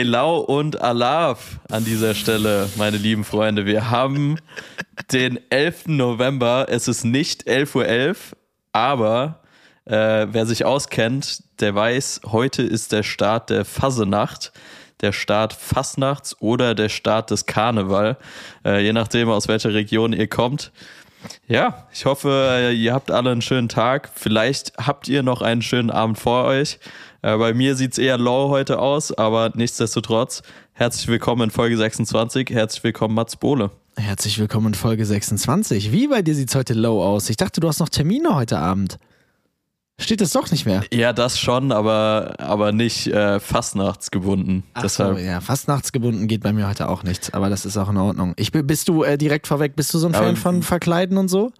Hello und Alaf an dieser Stelle, meine lieben Freunde. Wir haben den 11. November. Es ist nicht 11.11 Uhr, .11, aber äh, wer sich auskennt, der weiß, heute ist der Start der Fasenacht, der Start Fastnachts oder der Start des Karneval, äh, je nachdem, aus welcher Region ihr kommt. Ja, ich hoffe, ihr habt alle einen schönen Tag. Vielleicht habt ihr noch einen schönen Abend vor euch. Äh, bei mir sieht es eher low heute aus, aber nichtsdestotrotz, herzlich willkommen in Folge 26. Herzlich willkommen, Mats Bohle. Herzlich willkommen in Folge 26. Wie bei dir sieht es heute low aus? Ich dachte, du hast noch Termine heute Abend. Steht das doch nicht mehr? Ja, das schon, aber, aber nicht äh, fastnachtsgebunden. Ach Deshalb. so, ja, fastnachtsgebunden geht bei mir heute auch nichts, aber das ist auch in Ordnung. Ich, bist du äh, direkt vorweg, bist du so ein Aber- Fan von Verkleiden und so?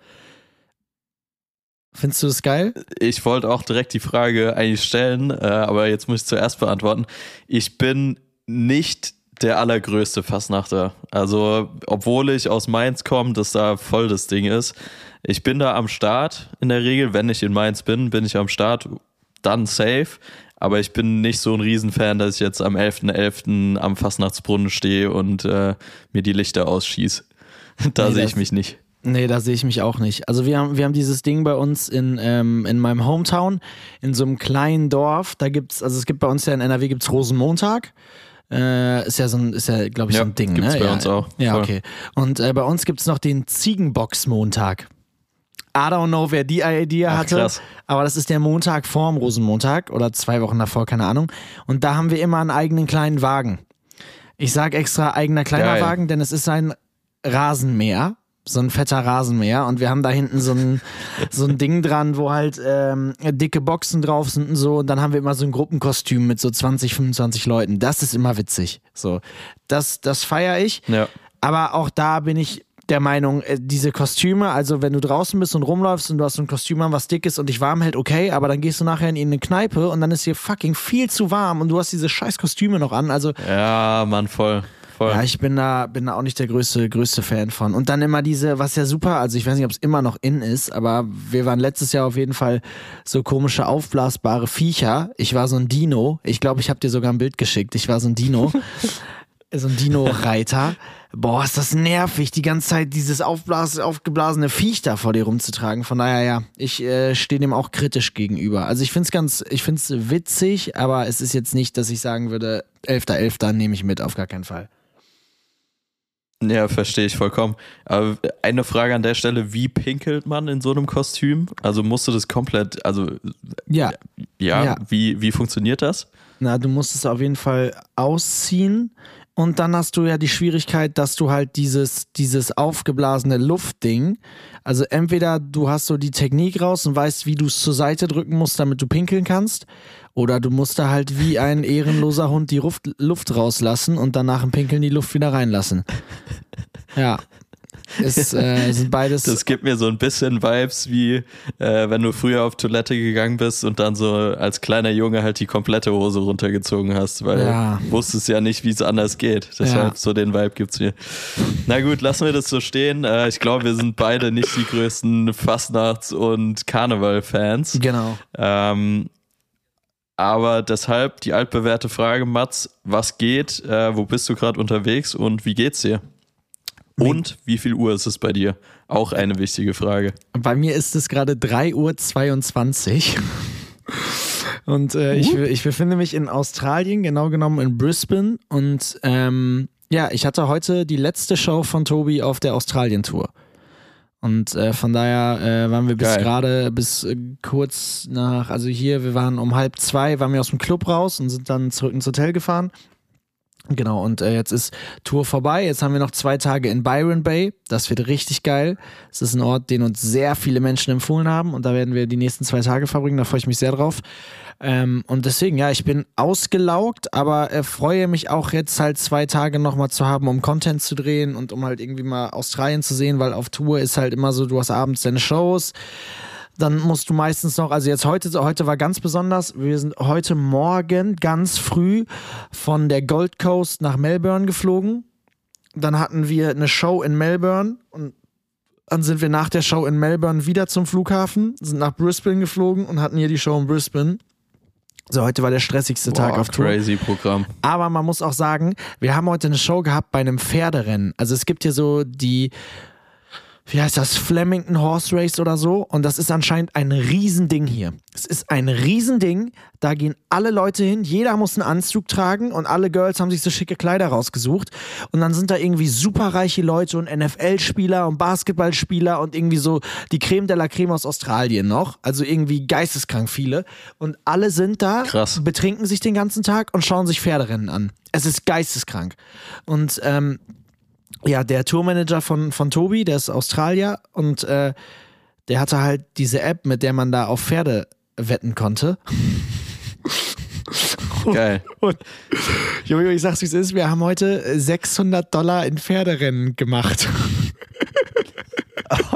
Findest du das geil? Ich wollte auch direkt die Frage eigentlich stellen, äh, aber jetzt muss ich zuerst beantworten. Ich bin nicht der allergrößte Fastnachter. Also, obwohl ich aus Mainz komme, dass da voll das Ding ist. Ich bin da am Start in der Regel. Wenn ich in Mainz bin, bin ich am Start, dann safe. Aber ich bin nicht so ein Riesenfan, dass ich jetzt am 11.11. am Fastnachtsbrunnen stehe und äh, mir die Lichter ausschieße. Da Nee, sehe ich mich nicht. Nee, da sehe ich mich auch nicht. Also wir haben, wir haben dieses Ding bei uns in, ähm, in meinem Hometown, in so einem kleinen Dorf. Da gibt's, also es gibt bei uns ja in NRW gibt's Rosenmontag. Äh, ist ja so ein, ist ja, glaube ich, Ja, so ein Ding, gibt's ne? bei ja, uns auch. Ja, Voll. okay. Und äh, bei uns gibt's noch den Ziegenbox-Montag. I don't know, wer die Idee hatte, krass. aber das ist der Montag vorm Rosenmontag oder zwei Wochen davor, keine Ahnung. Und da haben wir immer einen eigenen kleinen Wagen. Ich sage extra eigener kleiner Geil. Wagen, denn es ist ein Rasenmäher, so ein fetter Rasenmäher und wir haben da hinten so ein, so ein Ding dran, wo halt ähm, dicke Boxen drauf sind und so und dann haben wir immer so ein Gruppenkostüm mit so 20, 25 Leuten. Das ist immer witzig. So, das, das feiere ich. Ja. Aber auch da bin ich der Meinung, äh, diese Kostüme, also wenn du draußen bist und rumläufst und du hast so ein Kostüm an, was dick ist und dich warm hält, okay, aber dann gehst du nachher in eine Kneipe und dann ist hier fucking viel zu warm und du hast diese scheiß Kostüme noch an. Also Ja, Mann, voll. voll. ja, ich bin da, bin da auch nicht der größte, größte Fan von. Und dann immer diese, was ja super, also ich weiß nicht, ob es immer noch in ist, aber wir waren letztes Jahr auf jeden Fall so komische aufblasbare Viecher. Ich war so ein Dino. Ich glaube, ich habe dir sogar ein Bild geschickt. Ich war so ein Dino. so ein Dino-Reiter. Boah, ist das nervig, die ganze Zeit dieses aufblas aufgeblasene Viech da vor dir rumzutragen. Von daher, ja, ich äh, stehe dem auch kritisch gegenüber. Also ich find's ganz, ich find's witzig, aber es ist jetzt nicht, dass ich sagen würde, 11.11. nehme ich mit, auf gar keinen Fall. Ja, verstehe ich vollkommen. Aber eine Frage an der Stelle, wie pinkelt man in so einem Kostüm? Also musst du das komplett, also Ja, ja, Ja. Wie, wie funktioniert das? na, du musst es auf jeden Fall ausziehen. Und dann hast du ja die Schwierigkeit, dass du halt dieses, dieses aufgeblasene Luftding, also entweder du hast so die Technik raus und weißt, wie du es zur Seite drücken musst, damit du pinkeln kannst, oder du musst da halt wie ein ehrenloser Hund die Luft, Luft rauslassen und danach im Pinkeln die Luft wieder reinlassen. Ja. Es äh, sind beides. Das gibt mir so ein bisschen Vibes, wie äh, wenn du früher auf Toilette gegangen bist und dann so als kleiner Junge halt die komplette Hose runtergezogen hast, weil Ja. du wusstest ja nicht, wie es anders geht. Deshalb Ja. so den Vibe gibt's mir. Na gut, lassen wir das so stehen. Äh, ich glaube, wir sind beide nicht die größten Fastnachts- und Karneval-Fans. genau. Ähm, aber deshalb die altbewährte Frage, Mats, was geht? Äh, wo bist du gerade unterwegs und wie geht's dir? Und wie viel Uhr ist es bei dir? Auch eine wichtige Frage. Bei mir ist es gerade 3.22 Uhr. Und äh, ich, ich befinde mich in Australien, genau genommen in Brisbane. Und ähm, ja, ich hatte heute die letzte Show von Tobi auf der Australien-Tour. Und äh, von daher äh, waren wir bis gerade, bis äh, kurz nach, also hier, wir waren um halb zwei, waren wir aus dem Club raus und sind dann zurück ins Hotel gefahren. Genau, und äh, jetzt ist Tour vorbei. Jetzt haben wir noch zwei Tage in Byron Bay. Das wird richtig geil. Es ist ein Ort, den uns sehr viele Menschen empfohlen haben und da werden wir die nächsten zwei Tage verbringen. Da freue ich mich sehr drauf. Ähm, und deswegen, ja, ich bin ausgelaugt, aber äh, freue mich auch jetzt halt zwei Tage nochmal zu haben, um Content zu drehen und um halt irgendwie mal Australien zu sehen, weil auf Tour ist halt immer so, du hast abends deine Shows. Dann musst du meistens noch, also jetzt heute, heute war ganz besonders, wir sind heute Morgen ganz früh von der Gold Coast nach Melbourne geflogen. Dann hatten wir eine Show in Melbourne und dann sind wir nach der Show in Melbourne wieder zum Flughafen, sind nach Brisbane geflogen und hatten hier die Show in Brisbane. So, heute war der stressigste Tag Boah, auf Tour. crazy Programm. Aber man muss auch sagen, wir haben heute eine Show gehabt bei einem Pferderennen. Also es gibt hier so die, wie heißt das, Flemington Horse Race oder so. Und das ist anscheinend ein Riesending hier. Es ist ein Riesending. Da gehen alle Leute hin. Jeder muss einen Anzug tragen und alle Girls haben sich so schicke Kleider rausgesucht. Und dann sind da irgendwie superreiche Leute und NFL-Spieler und Basketballspieler und irgendwie so die Creme de la Creme aus Australien noch. Also irgendwie geisteskrank viele. Und alle sind da, Krass. betrinken sich den ganzen Tag und schauen sich Pferderennen an. Es ist geisteskrank. Und ähm, ja, der Tourmanager von, von Tobi, der ist Australier und äh, der hatte halt diese App, mit der man da auf Pferde wetten konnte. Geil. Und Jojo, ich sag's wie es ist, wir haben heute 600 Dollar in Pferderennen gemacht.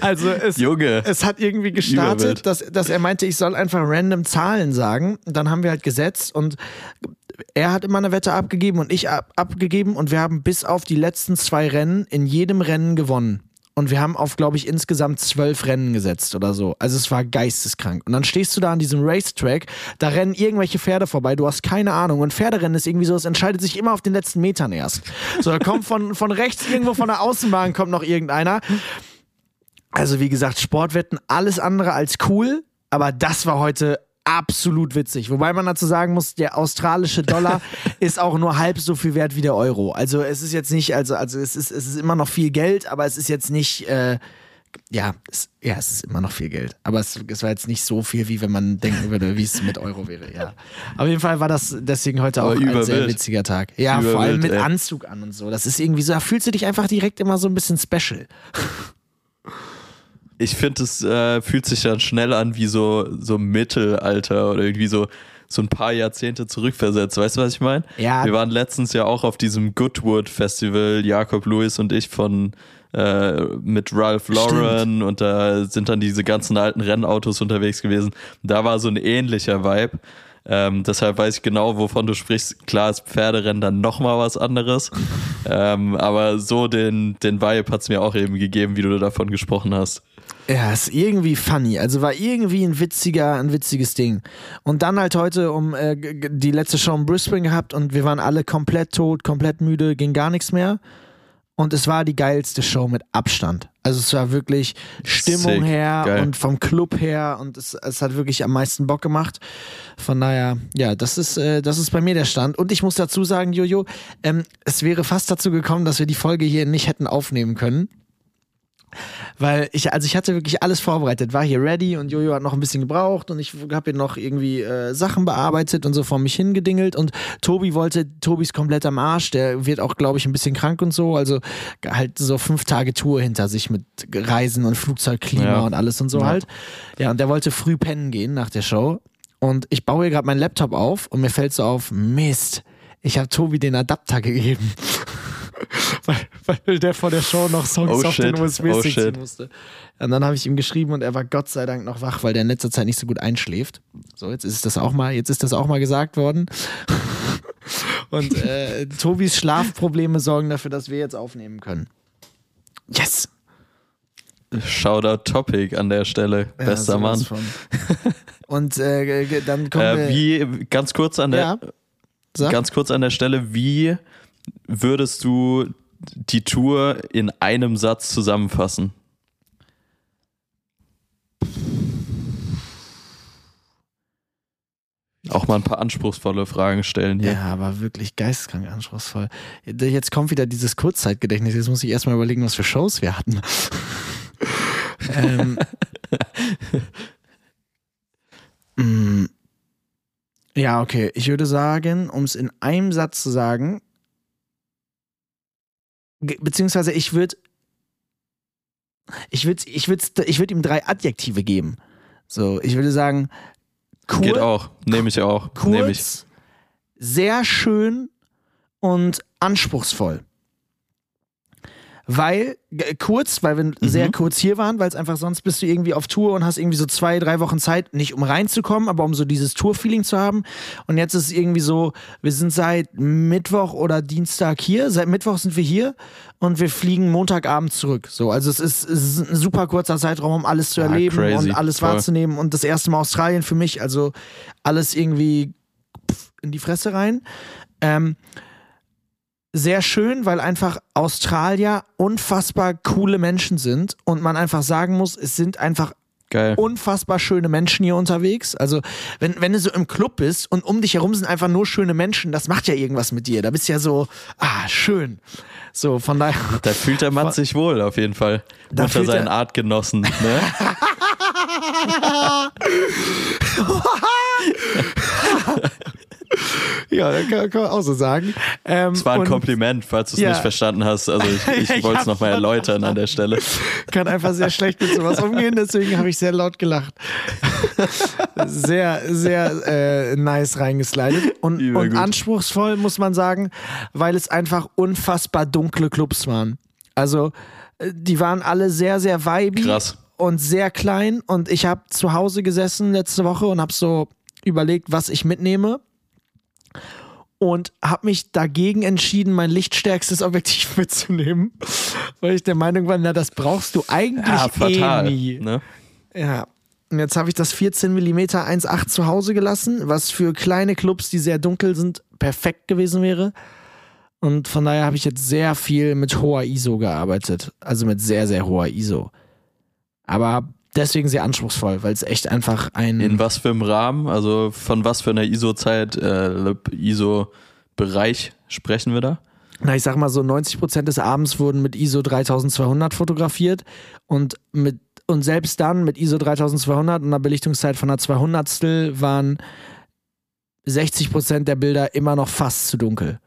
also es, Junge. es hat irgendwie gestartet, dass, dass er meinte, ich soll einfach random Zahlen sagen. Dann haben wir halt gesetzt und er hat immer eine Wette abgegeben und ich ab, abgegeben und wir haben bis auf die letzten zwei Rennen in jedem Rennen gewonnen. Und wir haben auf, glaube ich, insgesamt zwölf Rennen gesetzt oder so. Also es war geisteskrank. Und dann stehst du da an diesem Racetrack, da rennen irgendwelche Pferde vorbei, du hast keine Ahnung. Und Pferderennen ist irgendwie so, es entscheidet sich immer auf den letzten Metern erst. So, da kommt von, von rechts irgendwo von der Außenbahn kommt noch irgendeiner. Also wie gesagt, Sportwetten, alles andere als cool, aber das war heute absolut witzig. Wobei man dazu sagen muss, der australische Dollar ist auch nur halb so viel wert wie der Euro. Also es ist jetzt nicht, also, also es ist, es ist immer noch viel Geld, aber es ist jetzt nicht, äh, ja, es, ja, es ist immer noch viel Geld. Aber es, es war jetzt nicht so viel, wie wenn man denken würde, wie es mit Euro wäre, ja. Auf jeden Fall war das deswegen heute auch ein sehr überwild. witziger Tag. Ja, vor allem Überwild, mit ey. Anzug an und so. Das ist irgendwie so, da fühlst du dich einfach direkt immer so ein bisschen special. Ich finde, es äh, fühlt sich dann schnell an wie so, so Mittelalter oder irgendwie so, so ein paar Jahrzehnte zurückversetzt. Weißt du, was ich meine? Ja. Wir waren letztens ja auch auf diesem Goodwood Festival, Jakob Lewis und ich von äh, mit Ralph Lauren und da sind dann diese ganzen alten Rennautos unterwegs gewesen. Da war so ein ähnlicher Vibe. Ähm, deshalb weiß ich genau, wovon du sprichst. Klar ist Pferderennen dann nochmal was anderes. ähm, aber so den, den Vibe hat's mir auch eben gegeben, wie du davon gesprochen hast. Ja, ist irgendwie funny. Also war irgendwie ein witziger, ein witziges Ding. Und dann halt heute um äh, die letzte Show in Brisbane gehabt und wir waren alle komplett tot, komplett müde, ging gar nichts mehr. Und es war die geilste Show mit Abstand. Also es war wirklich Stimmung Sick. her Geil. und vom Club her und es, es hat wirklich am meisten Bock gemacht. Von daher, ja, das ist, äh, das ist bei mir der Stand. Und ich muss dazu sagen, Jojo, ähm, es wäre fast dazu gekommen, dass wir die Folge hier nicht hätten aufnehmen können. Weil ich, also ich hatte wirklich alles vorbereitet, war hier ready und Jojo hat noch ein bisschen gebraucht und ich habe hier noch irgendwie äh, Sachen bearbeitet und so vor mich hingedingelt und Tobi wollte, Tobi ist komplett am Arsch, der wird auch, glaube ich, ein bisschen krank und so, also halt so fünf Tage Tour hinter sich mit Reisen und Flugzeugklima Ja. und alles und so Ja. halt. Ja, und der wollte früh pennen gehen nach der Show und ich baue hier gerade meinen Laptop auf und mir fällt so auf, Mist, ich habe Tobi den Adapter gegeben. weil, weil der vor der Show noch Songs Oh auf den shit, USB-Stick oh ziehen musste. Und dann habe ich ihm geschrieben und er war Gott sei Dank noch wach, weil der in letzter Zeit nicht so gut einschläft. So, jetzt ist das auch mal, jetzt ist das auch mal gesagt worden. Und äh, Tobis Schlafprobleme sorgen dafür, dass wir jetzt aufnehmen können. Yes! Shoutout Topic an der Stelle. Ja, Bester Mann. Und äh, dann kommen Äh, wir. wie, ganz kurz an der, ja, ganz kurz an der Stelle, wie würdest du die Tour in einem Satz zusammenfassen? Auch mal ein paar anspruchsvolle Fragen stellen hier. Ja, aber wirklich geisteskrank anspruchsvoll. Jetzt kommt wieder dieses Kurzzeitgedächtnis. Jetzt muss ich erstmal überlegen, was für Shows wir hatten. ähm, mm, ja, okay. Ich würde sagen, um es in einem Satz zu sagen, ge- beziehungsweise ich würde ich würde ich würd, ich würd ihm drei Adjektive geben. So, ich würde sagen, cool, Geht auch. Nehme ich auch. kurz, Nehme ich. sehr schön und anspruchsvoll. Weil kurz, weil wir Mhm. sehr kurz hier waren, weil es einfach sonst bist du irgendwie auf Tour und hast irgendwie so zwei, drei Wochen Zeit, nicht um reinzukommen, aber um so dieses Tour-Feeling zu haben. Und jetzt ist es irgendwie so, wir sind seit Mittwoch oder Dienstag hier, seit Mittwoch sind wir hier und wir fliegen Montagabend zurück. So, also es ist, es ist ein super kurzer Zeitraum, um alles zu Ah, erleben crazy. und alles Voll. wahrzunehmen und das erste Mal Australien für mich, also alles irgendwie in die Fresse rein. Ähm, sehr schön, weil einfach Australier unfassbar coole Menschen sind und man einfach sagen muss, es sind einfach Geil. unfassbar schöne Menschen hier unterwegs. Also, wenn, wenn du so im Club bist und um dich herum sind einfach nur schöne Menschen, das macht ja irgendwas mit dir. Da bist du ja so, ah, schön. So, von daher. Da fühlt der Mann sich wohl, auf jeden Fall. Unter seinen er- Artgenossen. Ne? Ja, kann, kann man auch so sagen. Ähm, Das war ein Kompliment, falls du es Ja. nicht verstanden hast. Also ich, ich Ich wollte es nochmal erläutern an der Stelle. kann einfach sehr schlecht mit sowas umgehen, deswegen habe ich sehr laut gelacht. Sehr, sehr äh, nice reingeslidet und, und anspruchsvoll, muss man sagen, weil es einfach unfassbar dunkle Clubs waren. Also, äh, die waren alle sehr, sehr Krass. und sehr klein und ich habe zu Hause gesessen letzte Woche und habe so überlegt, was ich mitnehme und habe mich dagegen entschieden, mein lichtstärkstes Objektiv mitzunehmen, weil ich der Meinung war, na, das brauchst du eigentlich Ja, fatal. eh nie. Ne? Ja. Und jetzt habe ich das 14 mm 1.8 zu Hause gelassen, was für kleine Clubs, die sehr dunkel sind, perfekt gewesen wäre. Und von daher habe ich jetzt sehr viel mit hoher ISO gearbeitet. Also mit sehr, sehr hoher ISO. Aber deswegen sehr anspruchsvoll, weil es echt einfach ein. In was für einem Rahmen? Also von was für einer ISO-Zeit, äh, ISO-Bereich sprechen wir da? na, ich sag mal so 90% des Abends wurden mit ISO 3200 fotografiert und mit und selbst dann mit ISO 3200 und einer Belichtungszeit von einer 200 waren 60% der Bilder immer noch fast zu dunkel.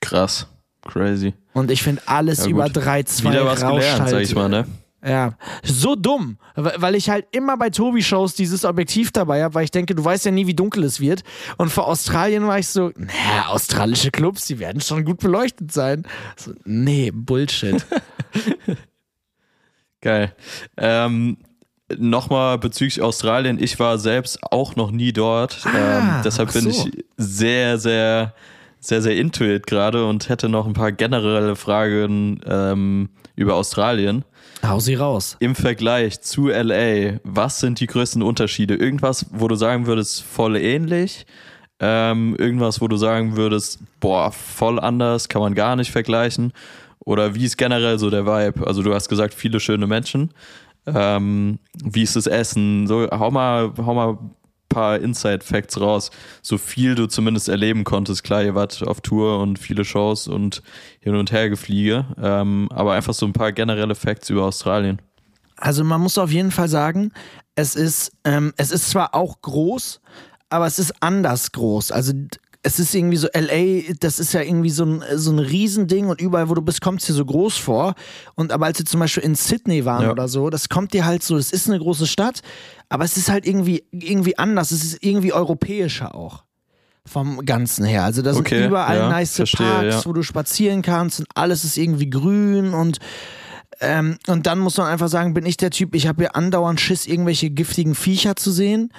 Krass. Crazy. Und ich finde alles Ja, über 3,2 Wieder was gelernt, sag ich mal, ne? Ja, so dumm, weil ich halt immer bei Tobi-Shows dieses Objektiv dabei habe, weil ich denke, du weißt ja nie, wie dunkel es wird. Und für Australien war ich so, naja, australische Clubs, die werden schon gut beleuchtet sein. So, nee, Bullshit. Geil. Ähm, Nochmal bezüglich Australien, ich war selbst auch noch nie dort. ähm, deshalb ach bin so. ich sehr, sehr, sehr, sehr into it gerade und hätte noch ein paar generelle Fragen ähm, über Australien. Hau sie raus. Im Vergleich zu LA, was sind die größten Unterschiede? Irgendwas, wo du sagen würdest, voll ähnlich? Ähm, irgendwas, wo du sagen würdest, boah, voll anders, kann man gar nicht vergleichen? Oder wie ist generell so der Vibe? Also du hast gesagt, viele schöne Menschen. Ähm, wie ist das Essen? So, hau mal, hau mal paar Inside-Facts raus. So viel du zumindest erleben konntest. Klar, ihr wart auf Tour und viele Shows und hin und her gefliege. Ähm, aber einfach so ein paar generelle Facts über Australien. Also man muss auf jeden Fall sagen, es ist, ähm, es ist zwar auch groß, aber es ist anders groß. Also es ist irgendwie so, LA, das ist ja irgendwie so ein, so ein Riesending und überall, wo du bist, kommt es dir so groß vor. Und aber als wir zum Beispiel in Sydney waren Ja. oder so, das kommt dir halt so, es ist eine große Stadt, aber es ist halt irgendwie, irgendwie anders, es ist irgendwie europäischer auch. Vom Ganzen her. Also da sind Okay, überall ja, nice verstehe, Parks, ja. wo du spazieren kannst und alles ist irgendwie grün und ähm, und dann muss man einfach sagen, bin ich der Typ, ich habe hier andauernd Schiss, irgendwelche giftigen Viecher zu sehen.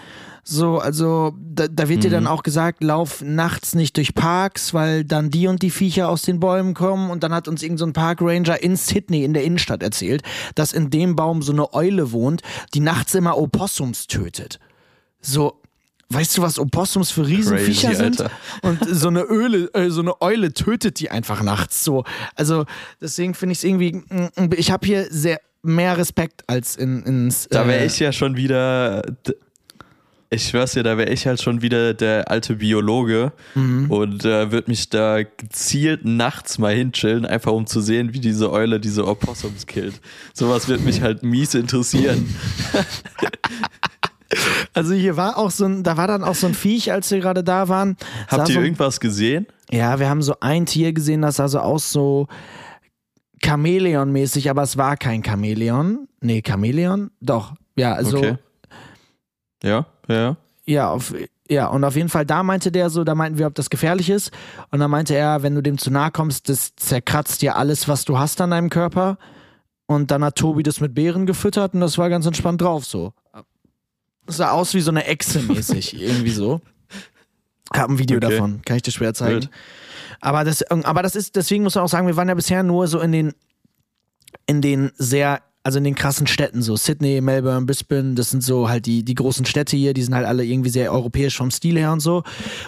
So, also da, da wird dir Mhm. dann auch gesagt, lauf nachts nicht durch Parks, weil dann die und die Viecher aus den Bäumen kommen. Und dann hat uns irgendein so ein Parkranger in Sydney in der Innenstadt erzählt, dass in dem Baum so eine Eule wohnt, die nachts immer Opossums tötet. So, weißt du, was Opossums für Riesenviecher Crazy, sind? Alter. Und so eine Öle, äh, so eine Eule tötet die einfach nachts. So, also deswegen finde ich es irgendwie. mm, Ich habe hier sehr mehr Respekt als in ins. Da wäre äh, ich ja schon wieder. Ich schwör's dir, da wäre ich halt schon wieder der alte Biologe Mhm. und äh, würde mich da gezielt nachts mal hinchillen, einfach um zu sehen, wie diese Eule diese Opossums killt. Sowas wird mich halt mies interessieren. Also hier war auch so ein, da war dann auch so ein Viech, als wir gerade da waren. Habt ihr so, irgendwas gesehen? Ja, wir haben so ein Tier gesehen, das sah so aus so Chamäleon-mäßig, aber es war kein Chamäleon. Nee, Chamäleon? Doch. Ja, also Okay. Ja, ja. ja, auf, Ja, und auf jeden Fall, da meinte der so, da meinten wir, ob das gefährlich ist. Und dann meinte er, wenn du dem zu nahe kommst, das zerkratzt dir alles, was du hast an deinem Körper. Und dann hat Tobi das mit Beeren gefüttert und das war ganz entspannt drauf so. Sah aus wie so eine Echse mäßig, irgendwie so. Hab ein Video Okay. davon, kann ich dir schwer zeigen. Aber das, aber das ist, deswegen muss man auch sagen, wir waren ja bisher nur so in den, in den sehr, also in den krassen Städten, so Sydney, Melbourne, Brisbane, das sind so halt die, die großen Städte hier, die sind halt alle irgendwie sehr europäisch vom Stil her und so.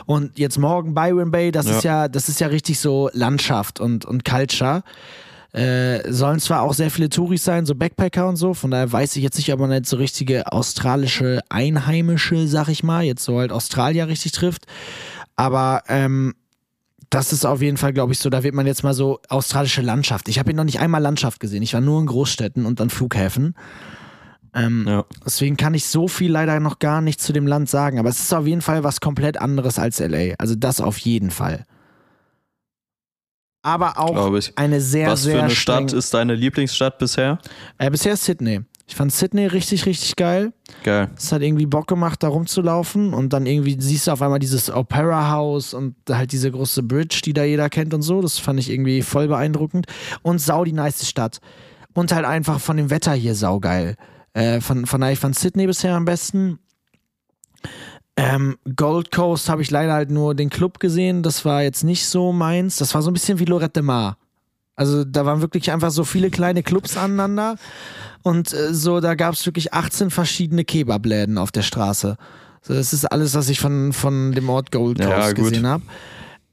Und jetzt morgen Byron Bay, das Ja. ist ja, das ist ja richtig so Landschaft und, und Culture. Äh, sollen zwar auch sehr viele Touris sein, so Backpacker und so, von daher weiß ich jetzt nicht, ob man jetzt so richtige australische Einheimische, sag ich mal, jetzt so halt Australier richtig trifft. Aber ähm, das ist auf jeden Fall, glaube ich, so, da wird man jetzt mal so australische Landschaft. Ich habe hier noch nicht einmal Landschaft gesehen. Ich war nur in Großstädten und an Flughäfen. Ähm, Ja. Deswegen kann ich so viel leider noch gar nicht zu dem Land sagen. Aber es ist auf jeden Fall was komplett anderes als LA. Also das auf jeden Fall. Aber auch eine sehr, Was sehr für eine Stadt ist deine Lieblingsstadt bisher? Äh, bisher Sydney. Ich fand Sydney richtig, richtig geil. Geil. Es hat irgendwie Bock gemacht, da rumzulaufen und dann irgendwie siehst du auf einmal dieses Opera House und halt diese große Bridge, die da jeder kennt und so. Das fand ich irgendwie voll beeindruckend. Und sau die nice Stadt. Und halt einfach von dem Wetter hier saugeil. Äh, von, von daher, ich fand Sydney bisher am besten. Ähm, Gold Coast habe ich leider halt nur den Club gesehen. Das war jetzt nicht so meins. Das war so ein bisschen wie Lorette de Mar. Also da waren wirklich einfach so viele kleine Clubs aneinander. Und äh, so, da gab es wirklich 18 verschiedene Kebabläden auf der Straße. So, das ist alles, was ich von, von dem Ort Gold Coast Ja, gesehen habe.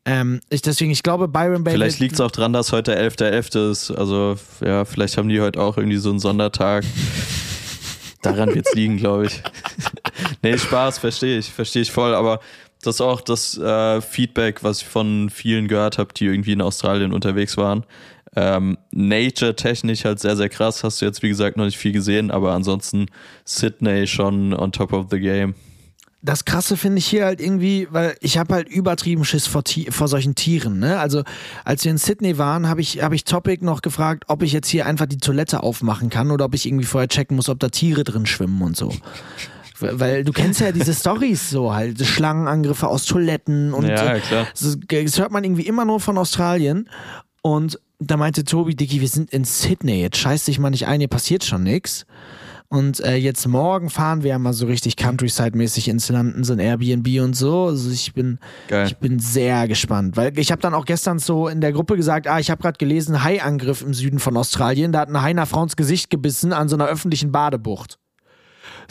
Ähm, ich, deswegen, ich glaube, Byron Bay. Vielleicht liegt es auch dran, dass heute 11.11. ist. Also, ja, vielleicht haben die heute auch irgendwie so einen Sondertag. Daran wird es liegen, glaube ich. nee, Spaß, verstehe ich, verstehe ich voll. Aber das ist auch das äh, Feedback, was ich von vielen gehört habe, die irgendwie in Australien unterwegs waren. Ähm, Nature-technisch halt sehr, sehr krass. Hast du jetzt, wie gesagt, noch nicht viel gesehen, aber ansonsten Sydney schon on top of the game. das Krasse finde ich hier halt irgendwie, weil ich habe halt übertrieben Schiss vor, vor solchen Tieren. Ne? Also als wir in Sydney waren, habe ich, hab ich Topic noch gefragt, ob ich jetzt hier einfach die Toilette aufmachen kann oder ob ich irgendwie vorher checken muss, ob da Tiere drin schwimmen und so. Weil du kennst ja diese Stories so halt, Schlangenangriffe aus Toiletten und Ja, klar. das, hört man irgendwie immer nur von Australien. Und da meinte Tobi, Dicky, wir sind in Sydney, jetzt scheiß dich mal nicht ein, hier passiert schon nix. Und äh, jetzt morgen fahren wir ja mal so richtig Countryside-mäßig ins Landen, so ein Airbnb und so. Also ich bin, Geil. ich bin sehr gespannt, weil ich habe dann auch gestern so in der Gruppe gesagt, ah, ich habe gerade gelesen, Haiangriff im Süden von Australien. Da hat ein Hai einer Frau ins Gesicht gebissen an so einer öffentlichen Badebucht.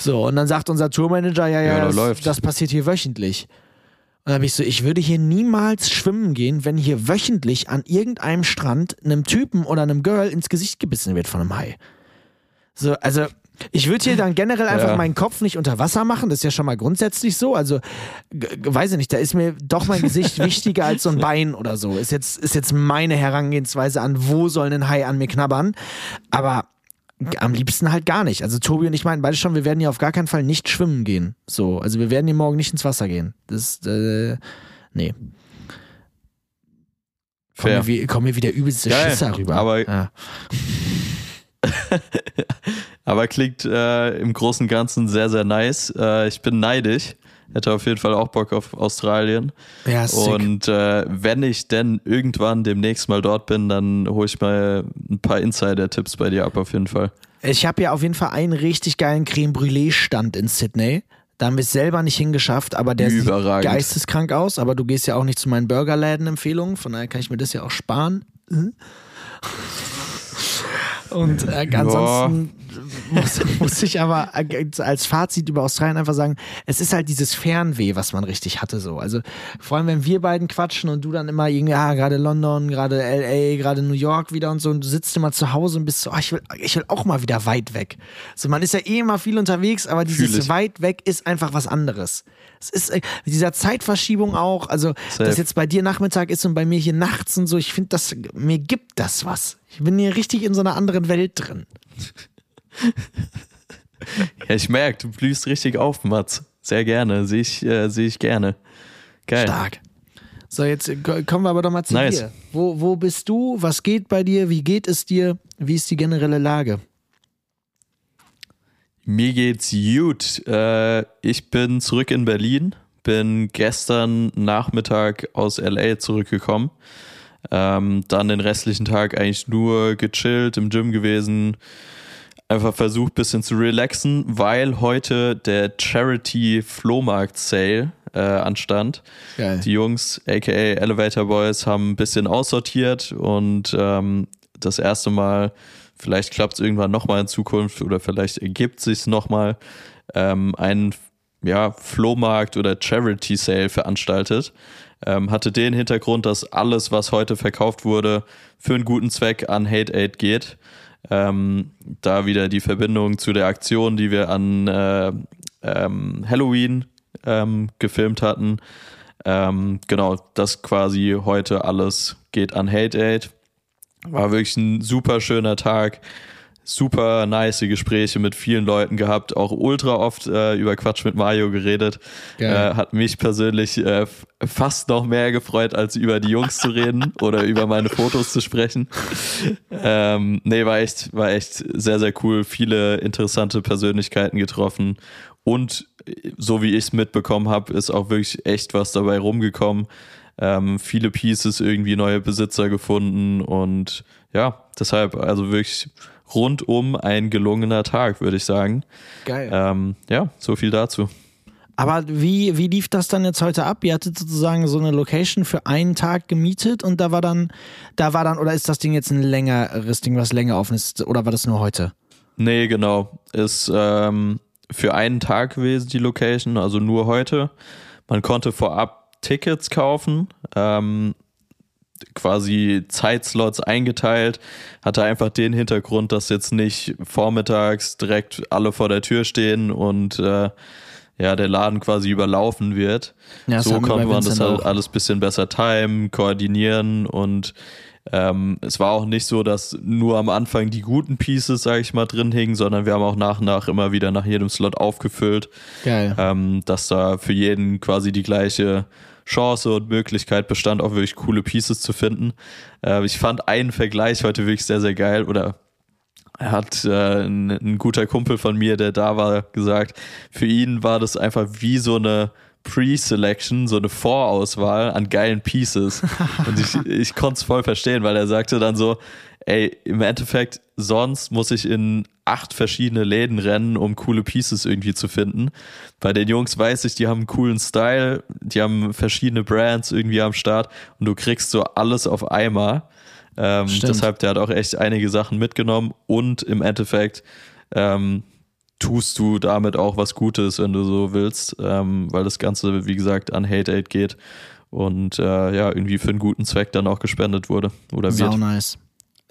So, und dann sagt unser Tourmanager, ja, ja, Ja, da das, läuft. das passiert hier wöchentlich. Und dann habe ich so, ich würde hier niemals schwimmen gehen, wenn hier wöchentlich an irgendeinem Strand einem Typen oder einem Girl ins Gesicht gebissen wird von einem Hai. So, also ich würde hier dann generell einfach Ja. meinen Kopf nicht unter Wasser machen, das ist ja schon mal grundsätzlich so. Also, weiß ich nicht, da ist mir doch mein Gesicht wichtiger als so ein Bein oder so. Ist jetzt, ist jetzt meine Herangehensweise an, wo soll ein Hai an mir knabbern. Aber am liebsten halt gar nicht. Also Tobi und ich meinen beide schon, wir werden hier auf gar keinen Fall nicht schwimmen gehen. So, also wir werden hier morgen nicht ins Wasser gehen. Das, äh, nee. Komm Fair. mir, wie, komm mir wieder übelste Geil, Schisser rüber. aber- ja. Aber klingt äh, im Großen und Ganzen sehr, sehr nice. Äh, ich bin neidisch. Hätte auf jeden Fall auch Bock auf Australien. ja, sick. Und äh, wenn ich denn irgendwann demnächst mal dort bin, dann hole ich mal ein paar Insider-Tipps bei dir ab, auf jeden Fall. Ich habe ja auf jeden Fall einen richtig geilen Creme Brûlée-Stand in Sydney. Da haben wir es selber nicht hingeschafft, aber der Überragend. sieht geisteskrank aus. Aber du gehst ja auch nicht zu meinen Burgerläden-Empfehlungen, von daher kann ich mir das ja auch sparen. Und äh, ansonsten muss, muss ich aber äh, als Fazit über Australien einfach sagen, es ist halt dieses Fernweh, was man richtig hatte so. Also vor allem, wenn wir beiden quatschen und du dann immer irgendwie, ja, gerade London, gerade LA, gerade New York wieder und so und du sitzt immer zu Hause und bist so, ah, ich, will, ich will auch mal wieder weit weg. So, man ist ja eh immer viel unterwegs, aber dieses weit weg ist einfach was anderes. Es ist äh, mit dieser Zeitverschiebung auch, also Safe. dass jetzt bei dir Nachmittag ist und bei mir hier nachts und so, ich finde das, mir gibt das was. Ich bin hier richtig in so einer anderen Welt drin. Ja, ich merke, du blühst richtig auf, Mats. Sehr gerne. Sehe ich, äh, sehe ich gerne. Geil. Stark. So, jetzt äh, ko- kommen wir aber doch mal zu Nice. dir. Wo, wo bist du? Was geht bei dir? Wie geht es dir? Wie ist die generelle Lage? Mir geht's gut. Äh, ich bin zurück in Berlin. bin gestern Nachmittag aus LA zurückgekommen. Ähm, dann den restlichen Tag eigentlich nur gechillt, im Gym gewesen, einfach versucht, bisschen zu relaxen, weil heute der Charity Flohmarkt Sale äh, anstand. Geil. Die Jungs, aka Elevator Boys, haben ein bisschen aussortiert und ähm, das erste Mal, vielleicht klappt es irgendwann nochmal in Zukunft oder vielleicht ergibt sich nochmal, ähm, einen ja, Flohmarkt oder Charity Sale veranstaltet. Ähm, hatte den Hintergrund, dass alles, was heute verkauft wurde, für einen guten Zweck an Hate Aid geht. Ähm, da wieder die Verbindung zu der Aktion, die wir an äh, ähm, Halloween ähm, gefilmt hatten. Ähm, genau, das quasi heute alles geht an Hate Aid. War wirklich ein super schöner Tag super nice Gespräche mit vielen Leuten gehabt, auch ultra oft äh, über Quatsch mit Mario geredet. Äh, hat mich persönlich äh, fast noch mehr gefreut, als über die Jungs zu reden oder über meine Fotos zu sprechen. Ähm, nee, war echt, war echt sehr, sehr cool. Viele interessante Persönlichkeiten getroffen. Und so wie ich es mitbekommen habe, ist auch wirklich echt was dabei rumgekommen. Ähm, viele Pieces irgendwie neue Besitzer gefunden und ja, deshalb also wirklich rundum ein gelungener Tag, würde ich sagen. Geil. Ähm, ja, so viel dazu. Aber wie, wie lief das dann jetzt heute ab? Ihr hattet sozusagen so eine Location für einen Tag gemietet und da war dann, da war dann, oder ist das Ding jetzt ein längeres Ding, was länger offen ist, oder war das nur heute? Nee, genau. Ist ähm, für einen Tag gewesen, die Location, also nur heute. Man konnte vorab Tickets kaufen. Ähm, quasi Zeitslots eingeteilt, hatte einfach den Hintergrund, dass jetzt nicht vormittags direkt alle vor der Tür stehen und äh, ja, der Laden quasi überlaufen wird. Ja, so konnte man das halt alles bisschen besser timen, koordinieren und ähm, es war auch nicht so, dass nur am Anfang die guten Pieces, sage ich mal, drin hingen, sondern wir haben auch nach und nach immer wieder nach jedem Slot aufgefüllt, Geil. Ähm, dass da für jeden quasi die gleiche Chance und Möglichkeit bestand, auch wirklich coole Pieces zu finden. Äh, ich fand einen Vergleich heute wirklich sehr, sehr geil oder er hat äh, ein, ein, guter Kumpel von mir, der da war, gesagt, für ihn war das einfach wie so eine Pre-Selection, so eine Vorauswahl an geilen Pieces. Und ich, ich konnte es voll verstehen, weil er sagte dann so, ey, im Endeffekt, sonst muss ich in acht verschiedene Läden rennen, um coole Pieces irgendwie zu finden. Bei den Jungs weiß ich, die haben einen coolen Style, die haben verschiedene Brands irgendwie am Start und du kriegst so alles auf einmal. Ähm, deshalb, der hat auch echt einige Sachen mitgenommen und im Endeffekt ähm, tust du damit auch was Gutes, wenn du so willst, ähm, weil das Ganze, wie gesagt, an Hate Aid geht und äh, ja, irgendwie für einen guten Zweck dann auch gespendet wurde oder Sau wird. nice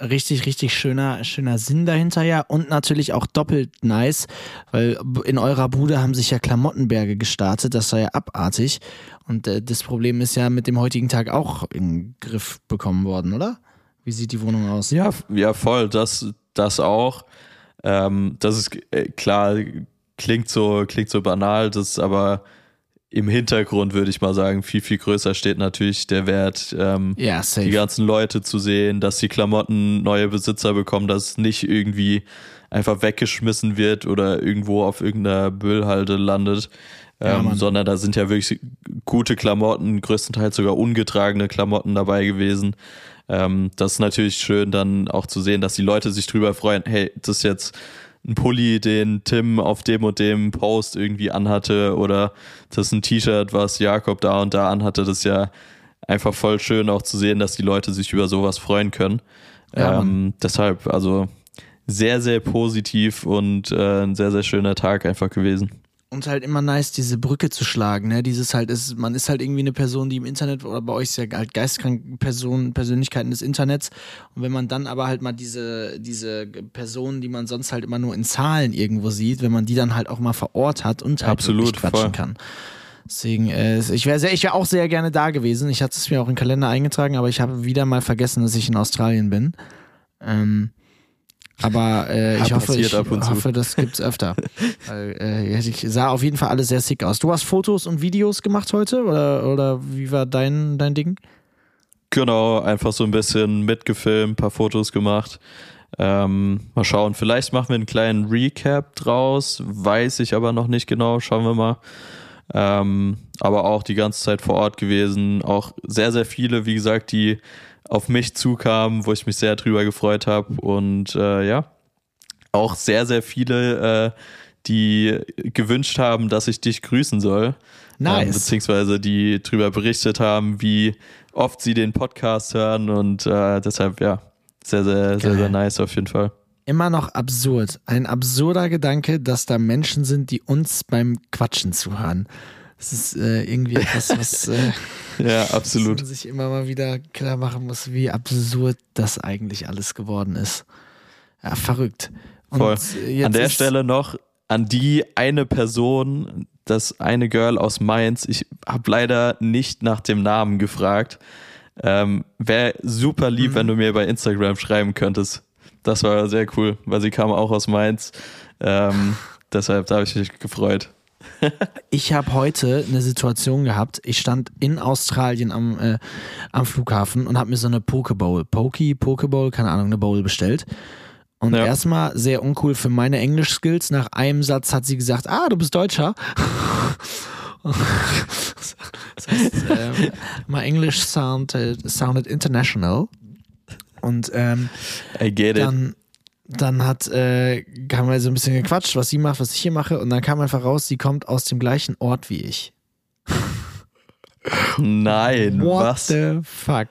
richtig, richtig schöner, schöner Sinn dahinter ja und natürlich auch doppelt nice, weil in eurer Bude haben sich ja Klamottenberge gestartet, das sei ja abartig und äh, das Problem ist ja mit dem heutigen Tag auch in Griff bekommen worden, oder? Wie sieht die Wohnung aus? Ja, ja voll, das, das auch. Ähm, das ist äh, klar, klingt so, klingt so banal, das ist aber im Hintergrund, würde ich mal sagen, viel, viel größer steht natürlich der Wert, ähm, ja, die ganzen Leute zu sehen, dass die Klamotten neue Besitzer bekommen, dass es nicht irgendwie einfach weggeschmissen wird oder irgendwo auf irgendeiner Müllhalde landet, ähm, ja, sondern da sind ja wirklich gute Klamotten, größtenteils sogar ungetragene Klamotten dabei gewesen. Ähm, das ist natürlich schön dann auch zu sehen, dass die Leute sich drüber freuen, hey, das ist jetzt ein Pulli, den Tim auf dem und dem Post irgendwie anhatte oder das ist ein T-Shirt, was Jakob da und da anhatte. Das ist ja einfach voll schön auch zu sehen, dass die Leute sich über sowas freuen können. Ja, ähm, deshalb, also sehr, sehr positiv und äh, ein sehr, sehr schöner Tag einfach gewesen und halt immer nice, diese Brücke zu schlagen, ne? Dieses halt ist, man ist halt irgendwie eine Person, die im Internet oder bei euch ist ja halt geistkrank Person, Persönlichkeiten des Internets. Und wenn man dann aber halt mal diese, diese Personen, die man sonst halt immer nur in Zahlen irgendwo sieht, wenn man die dann halt auch mal vor Ort hat und halt Absolut, quatschen voll. kann. Deswegen, äh, ich wäre ich wär auch sehr gerne da gewesen. Ich hatte es mir auch in den Kalender eingetragen, aber ich habe wieder mal vergessen, dass ich in Australien bin. Ähm, aber äh, ich hoffe, ich hoffe, das gibt's öfter. Äh, ich sah auf jeden Fall alles sehr sick aus. Du hast Fotos und Videos gemacht heute oder, oder wie war dein, dein Ding? Genau, einfach so ein bisschen mitgefilmt, paar Fotos gemacht. Ähm, mal schauen, vielleicht machen wir einen kleinen Recap draus, weiß ich aber noch nicht genau, schauen wir mal. ähm, aber auch die ganze Zeit vor Ort gewesen. Auch sehr, sehr viele, wie gesagt, die auf mich zukamen, wo ich mich sehr drüber gefreut habe. Und äh, ja, auch sehr, sehr viele, äh, die gewünscht haben, dass ich dich grüßen soll. Nice. Ähm, beziehungsweise die drüber berichtet haben, wie oft sie den Podcast hören und äh, deshalb, ja, sehr, sehr, sehr, sehr nice auf jeden Fall. Immer noch absurd. Ein absurder Gedanke, dass da Menschen sind, die uns beim Quatschen zuhören. Das ist äh, irgendwie etwas, was, äh, Ja, was absolut. man sich immer mal wieder klar machen muss, wie absurd das eigentlich alles geworden ist. Ja, verrückt. Voll. jetzt An der Stelle noch an die eine Person, das eine Girl aus Mainz. Ich habe leider nicht nach dem Namen gefragt. Ähm, Wäre super Mhm. lieb, wenn du mir bei Instagram schreiben könntest. Das war sehr cool, weil sie kam auch aus Mainz. Ähm, deshalb habe ich mich gefreut. Ich habe heute eine Situation gehabt. Ich stand in Australien am, äh, am Flughafen und habe mir so eine Pokeball, Pokey, Pokeball, keine Ahnung, eine Bowl bestellt. Und Ja. erstmal sehr uncool für meine Englisch-Skills. Nach einem Satz hat sie gesagt, ah, du bist Deutscher. das heißt, äh, my English sounded, sounded international. Und ähm, I get it. dann, dann hat, äh, haben wir so ein bisschen gequatscht, was sie macht, was ich hier mache. Und dann kam einfach raus, sie kommt aus dem gleichen Ort wie ich. Nein, What was? the fuck?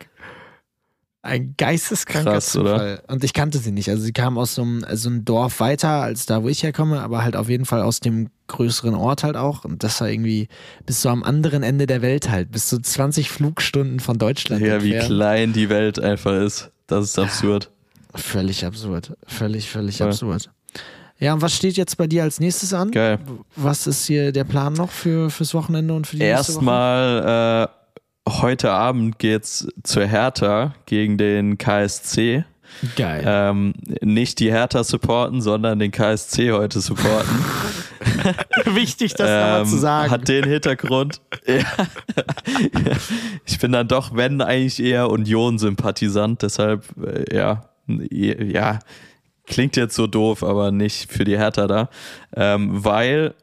Ein geisteskranker Krass, oder? Zufall. Und ich kannte sie nicht. Also sie kam aus so einem, so einem Dorf weiter als da, wo ich herkomme, aber halt auf jeden Fall aus dem größeren Ort halt auch. Und das war irgendwie bis so am anderen Ende der Welt halt. Bis zu 20 Flugstunden von Deutschland. Ja, wie entfernt. klein die Welt einfach ist. Das ist absurd. Völlig absurd. Völlig, völlig Voll. absurd. Ja, und was steht jetzt bei dir als nächstes an? Geil. Was ist hier der Plan noch für, fürs Wochenende und für die nächste Woche? Erstmal, äh, heute Abend geht's zur Hertha gegen den KSC. Geil. Ähm, nicht die Hertha supporten, sondern den KSC heute supporten. Wichtig, das nochmal Ähm, zu sagen. Hat den Hintergrund. Ja. ich bin dann doch, wenn, eigentlich eher Union-Sympathisant. Deshalb, äh, ja, ja, klingt jetzt so doof, aber nicht für die Hertha da. Ähm, weil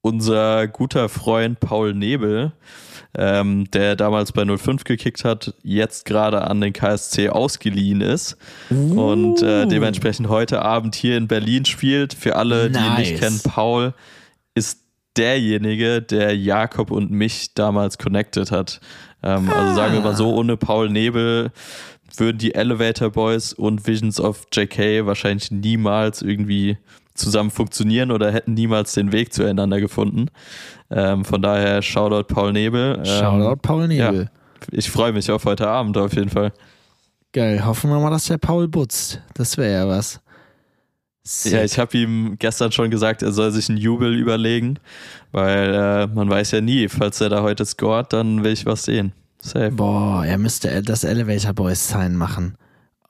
unser guter Freund Paul Nebel, ähm, der damals bei 05 gekickt hat, jetzt gerade an den KSC ausgeliehen ist und äh, Uh. dementsprechend heute Abend hier in Berlin spielt. Für alle, die ihn Nice. nicht kennen, Paul ist derjenige, der Jakob und mich damals connected hat. Ähm, Also sagen wir mal so, ohne Paul Nebel würden die Elevator Boys und Visions of JK wahrscheinlich niemals irgendwie zusammen funktionieren oder hätten niemals den Weg zueinander gefunden. Ähm, von daher Shoutout Paul Nebel. Ähm, Shoutout Paul Nebel. Ja, ich freue mich auf heute Abend auf jeden Fall. Geil. Hoffen wir mal, dass der Paul butzt. Das wäre ja was. Sick. Ja, ich habe ihm gestern schon gesagt, er soll sich einen Jubel überlegen, weil äh, man weiß ja nie, falls er da heute scoret, dann will ich was sehen. Safe. Boah, er müsste das Elevator Boys Sign machen.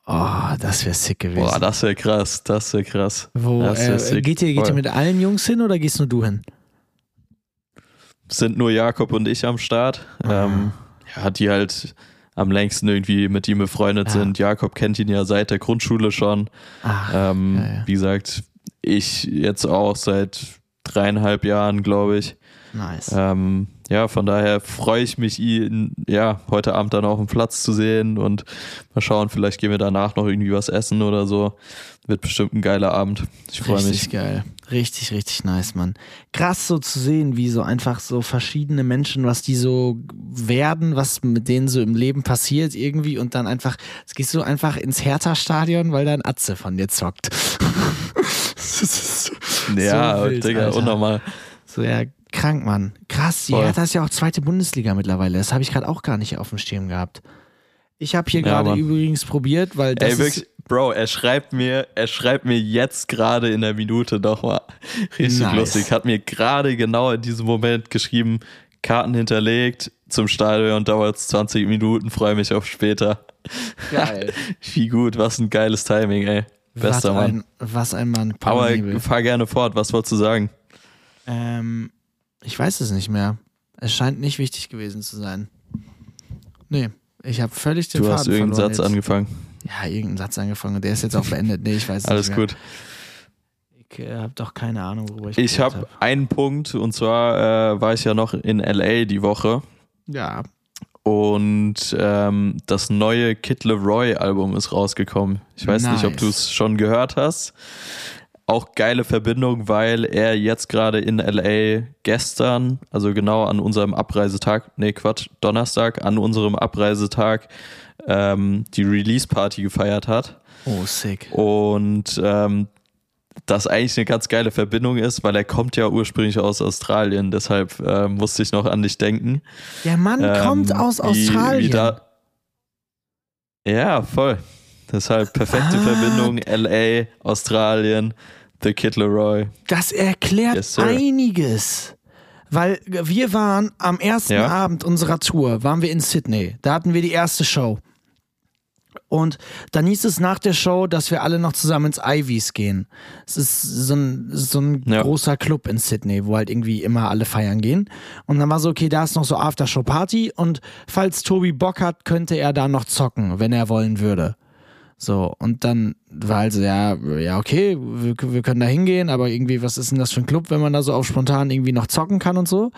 Oh, das wäre sick gewesen. Boah, das wäre krass, das wäre krass. Wo, das wär äh, sick. geht, ihr, geht ihr mit allen Jungs hin oder gehst nur du hin? Sind nur Jakob und ich am Start. Ah. Ähm, ja, die halt am längsten irgendwie mit ihm befreundet Ja. sind. Jakob kennt ihn ja seit der Grundschule schon. Ach, Ähm, ja, ja. Wie gesagt, ich jetzt auch seit dreieinhalb Jahren, glaube ich. nice. Ähm, ja, von daher freue ich mich, ihn ja heute Abend dann auf dem Platz zu sehen und mal schauen, vielleicht gehen wir danach noch irgendwie was essen oder so. Wird bestimmt ein geiler Abend. Ich freue Richtig mich. geil. Richtig, richtig nice, Mann. Krass so zu sehen, wie so einfach so verschiedene Menschen, was die so werden, was mit denen so im Leben passiert irgendwie und dann einfach, es gehst du einfach ins Hertha-Stadion, weil da ein Atze von dir zockt. das ist Ja, so wild, Digga, unnormal. So, ja, krank, Mann. Krass, Voll. Hertha ist ja auch zweite Bundesliga mittlerweile. Das habe ich gerade auch gar nicht auf dem Schirm gehabt. Ich habe hier Ja, gerade übrigens probiert, weil das Ey, ist, wirklich, Bro, er schreibt mir, er schreibt mir jetzt gerade in der Minute nochmal. Richtig Nice. lustig. Hat mir gerade genau in diesem Moment geschrieben, Karten hinterlegt, zum Stadion dauert es 20 Minuten, freue mich auf später. geil. Wie gut, was ein geiles Timing, ey. Bester was Mann. Ein, was ein Mann. Paul Aber Nebel. fahr gerne fort, was wolltest du sagen? Ähm, ich weiß es nicht mehr. Es scheint nicht wichtig gewesen zu sein. Nee, ich habe völlig den Du Faden hast irgendeinen verloren Satz jetzt. angefangen. Ja, irgendeinen Satz angefangen und der ist jetzt auch beendet. Nee, ich weiß es Alles nicht mehr. gut. Ich äh, habe doch keine Ahnung, worüber ich Ich habe einen Punkt und zwar äh, war ich ja noch in LA die Woche Ja. und ähm, das neue Kid Leroy Album ist rausgekommen. Ich weiß nicht, ob Nice. du es schon gehört hast. Auch geile Verbindung, weil er jetzt gerade in LA gestern, also genau an unserem Abreisetag, nee Quatsch, Donnerstag, an unserem Abreisetag ähm, die Release Party gefeiert hat. Oh, sick. Und ähm, das eigentlich eine ganz geile Verbindung ist, weil er kommt ja ursprünglich aus Australien, deshalb äh, musste ich noch an dich denken. Der Mann Ähm, kommt aus wie- Australien. Wie da ja, voll. Deshalb perfekte Ah. Verbindung, LA, Australien, The Kid Leroy. Das erklärt Yes, einiges. Weil wir waren am ersten Ja. Abend unserer Tour, waren wir in Sydney. Da hatten wir die erste Show. Und dann hieß es nach der Show, dass wir alle noch zusammen ins Ivies gehen. Es ist so ein, so ein Ja. großer Club in Sydney, wo halt irgendwie immer alle feiern gehen. Und dann war so, okay, da ist noch so Aftershow-Party und falls Tobi Bock hat, könnte er da noch zocken, wenn er wollen würde. So, und dann war also, ja, ja, okay, wir, wir können da hingehen, aber irgendwie, was ist denn das für ein Club, wenn man da so auf spontan irgendwie noch zocken kann und so?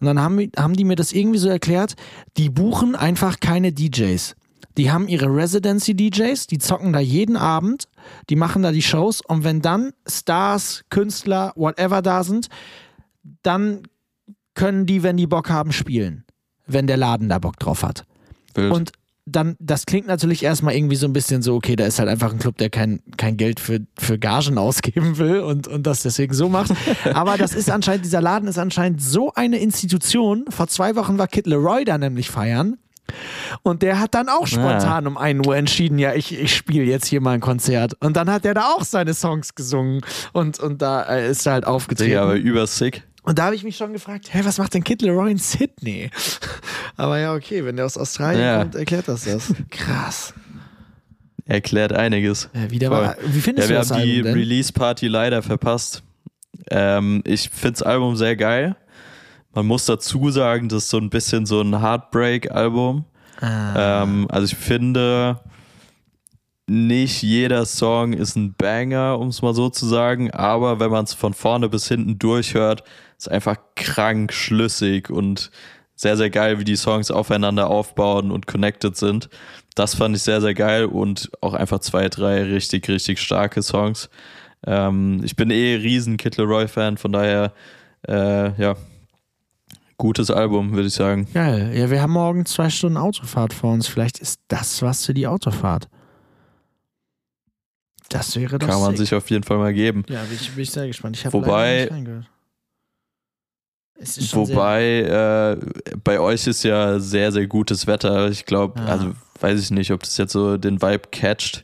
Und dann haben, haben die mir das irgendwie so erklärt, die buchen einfach keine DJs. Die haben ihre Residency-DJs, die zocken da jeden Abend, die machen da die Shows und wenn dann Stars, Künstler, whatever da sind, dann können die, wenn die Bock haben, spielen. Wenn der Laden da Bock drauf hat. Wild. Und dann, das klingt natürlich erstmal irgendwie so ein bisschen so, okay, da ist halt einfach ein Club, der kein, kein Geld für, für Gagen ausgeben will und, und das deswegen so macht. Aber das ist anscheinend, dieser Laden ist anscheinend so eine Institution. Vor zwei Wochen war Kid Leroy da nämlich feiern. Und der hat dann auch spontan um 1 Uhr entschieden, ja, ich, ich spiele jetzt hier mal ein Konzert. Und dann hat er da auch seine Songs gesungen und, und da äh, ist er halt aufgetreten. Digga, aber übersick. Und da habe ich mich schon gefragt, hä, was macht denn Kid Leroy in Sydney? Aber ja, okay, wenn der aus Australien Ja. kommt, erklärt das das. Krass. Erklärt einiges. Ja, wieder Voll. mal, wie findest Ja, wir du das haben die Album denn? Release-Party leider verpasst. Ähm, ich finde das Album sehr geil. Man muss dazu sagen, das ist so ein bisschen so ein Heartbreak-Album. Ah. Ähm, also ich finde, nicht jeder Song ist ein Banger, um es mal so zu sagen, aber wenn man es von vorne bis hinten durchhört, ist einfach krank schlüssig und sehr, sehr geil, wie die Songs aufeinander aufbauen und connected sind. Das fand ich sehr, sehr geil und auch einfach zwei, drei richtig, richtig starke Songs. Ähm, ich bin eh riesen Kid Leroy-Fan, von daher, äh, ja, gutes Album, würde ich sagen. Geil. Ja, wir haben morgen zwei Stunden Autofahrt vor uns. Vielleicht ist das was für die Autofahrt. Das wäre doch Kann man sick. sich auf jeden Fall mal geben. Ja, bin ich, bin ich sehr gespannt. Ich habe Wobei- leider nicht reingehört. Wobei, äh, bei euch ist ja sehr, sehr gutes Wetter. Ich glaube, Ja. also weiß ich nicht, ob das jetzt so den Vibe catcht.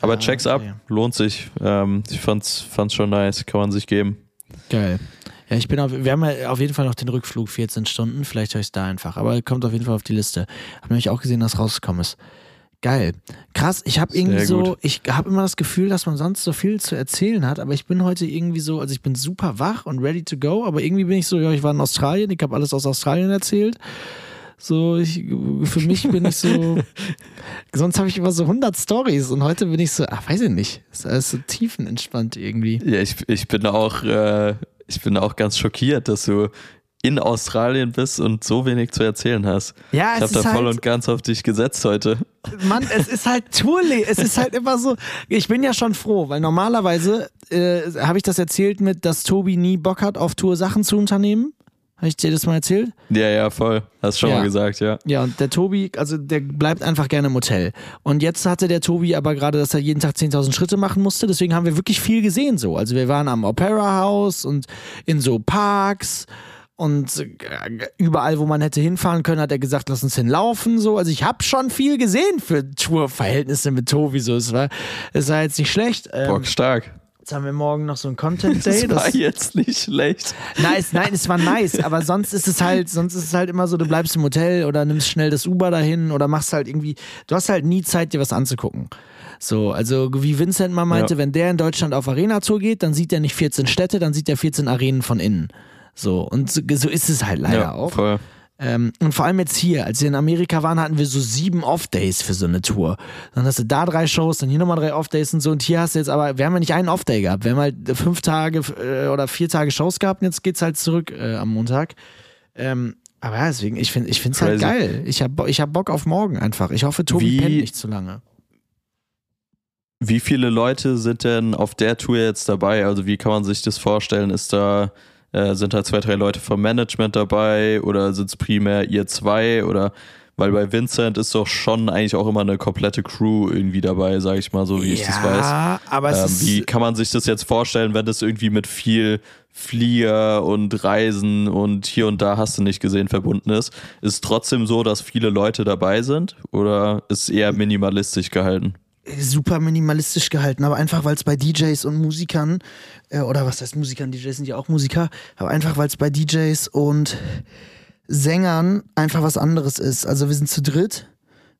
Aber Ja, check's okay. ab, lohnt sich. Ähm, ich fand's, fand's schon nice, kann man sich geben. geil. Ja, ich bin auf, wir haben ja auf jeden Fall noch den Rückflug 14 Stunden. Vielleicht höre ich es da einfach. Aber kommt auf jeden Fall auf die Liste. Habe nämlich auch gesehen, dass rausgekommen ist. Geil. Krass, ich habe irgendwie so, ich habe immer das Gefühl, dass man sonst so viel zu erzählen hat, aber ich bin heute irgendwie so, also ich bin super wach und ready to go, aber irgendwie bin ich so, ja, ich war in Australien, ich habe alles aus Australien erzählt. So, ich, für mich bin ich so, sonst habe ich immer so 100 Stories und heute bin ich so, ach, weiß ich nicht, ist alles so tiefenentspannt irgendwie. Ja, ich, ich bin auch, äh, ich bin auch ganz schockiert, dass du in Australien bist und so wenig zu erzählen hast. Ja, Ich habe da voll halt, und ganz auf dich gesetzt heute. Mann, es ist halt Tourle. Es ist halt immer so. Ich bin ja schon froh, weil normalerweise äh, habe ich das erzählt mit, dass Tobi nie Bock hat, auf Tour Sachen zu unternehmen. Habe ich dir das mal erzählt? Ja, ja, voll. Hast schon Ja. mal gesagt, ja. Ja, und der Tobi, also der bleibt einfach gerne im Hotel. Und jetzt hatte der Tobi aber gerade, dass er jeden Tag 10.000 Schritte machen musste. Deswegen haben wir wirklich viel gesehen so. Also wir waren am Opera House und in so Parks und äh, überall, wo man hätte hinfahren können, hat er gesagt, lass uns hinlaufen so. Also ich habe schon viel gesehen für Tourverhältnisse mit Tobi so. Es war, es war jetzt nicht schlecht. Ähm, Bock stark. jetzt haben wir morgen noch so ein Content Day. Das war das- jetzt nicht schlecht. Nice, nein, es war nice, aber sonst ist es halt, sonst ist es halt immer so, du bleibst im Hotel oder nimmst schnell das Uber dahin oder machst halt irgendwie, du hast halt nie Zeit, dir was anzugucken. So, also wie Vincent mal meinte, Ja. wenn der in Deutschland auf Arena-Tour geht, dann sieht er nicht 14 Städte, dann sieht er 14 Arenen von innen. So, und so, so ist es halt leider ja, auch. voll. Ähm, und vor allem jetzt hier, als wir in Amerika waren, hatten wir so sieben Off-Days für so eine Tour. Dann hast du da drei Shows, dann hier nochmal drei Off-Days und so. Und hier hast du jetzt aber, wir haben ja nicht einen Off-Day gehabt. Wir haben halt fünf Tage äh, oder vier Tage Shows gehabt und jetzt geht's halt zurück äh, am Montag. Ähm, aber ja, deswegen, ich finde ich es halt geil. Ich habe ich hab Bock auf morgen einfach. Ich hoffe, Tobi Wie- pennt nicht zu lange. Wie viele Leute sind denn auf der Tour jetzt dabei? Also wie kann man sich das vorstellen? Ist da, äh, sind da zwei, drei Leute vom Management dabei oder sind es primär ihr zwei? Oder weil bei Vincent ist doch schon eigentlich auch immer eine komplette Crew irgendwie dabei, sage ich mal so, wie ich das weiß. Ja, aber es Ähm, ist, wie kann man sich das jetzt vorstellen, wenn das irgendwie mit viel Flieger und Reisen und hier und da hast du nicht gesehen verbunden ist? Ist es trotzdem so, dass viele Leute dabei sind oder ist es eher minimalistisch gehalten? Super minimalistisch gehalten, aber einfach weil es bei DJs und Musikern, äh, oder was heißt Musikern, DJs sind ja auch Musiker, aber einfach weil es bei DJs und Sängern einfach was anderes ist. Also wir sind zu dritt.